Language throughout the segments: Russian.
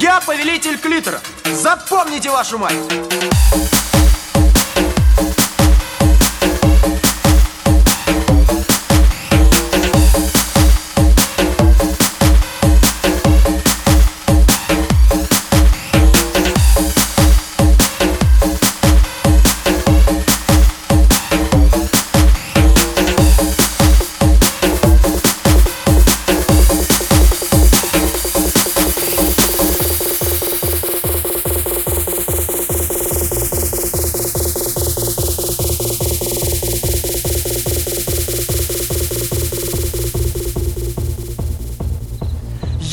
Я повелитель клитора. Запомните вашу мать.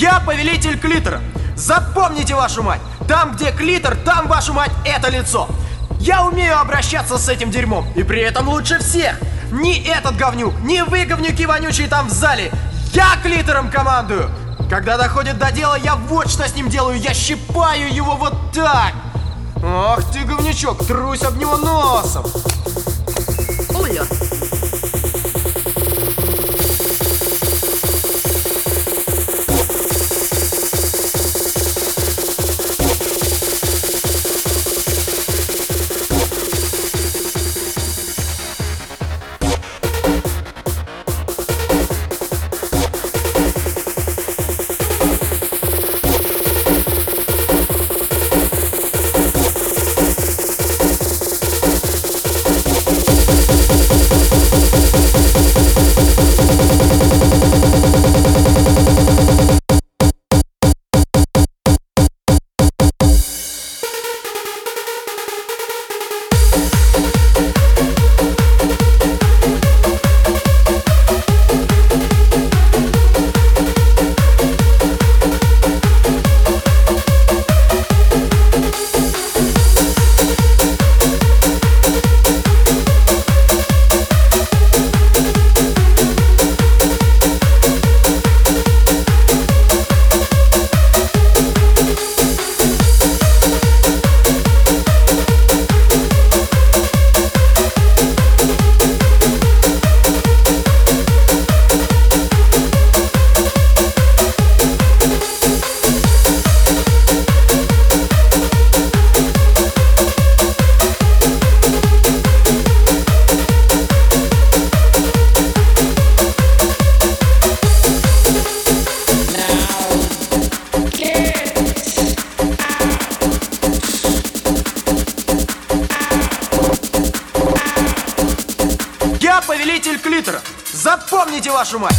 Я повелитель клитора. Запомните вашу мать. Там, где клитор, там вашу мать это лицо. Я умею обращаться с этим дерьмом, и при этом лучше всех. Ни этот говнюк, ни вы, говнюки вонючие там в зале. Я клитором командую. Когда доходит до дела, я вот что с ним делаю. Я щипаю его вот так. Ох ты, говнючок, трусь об него носом. Оля, повелитель клитора. Запомните вашу мать.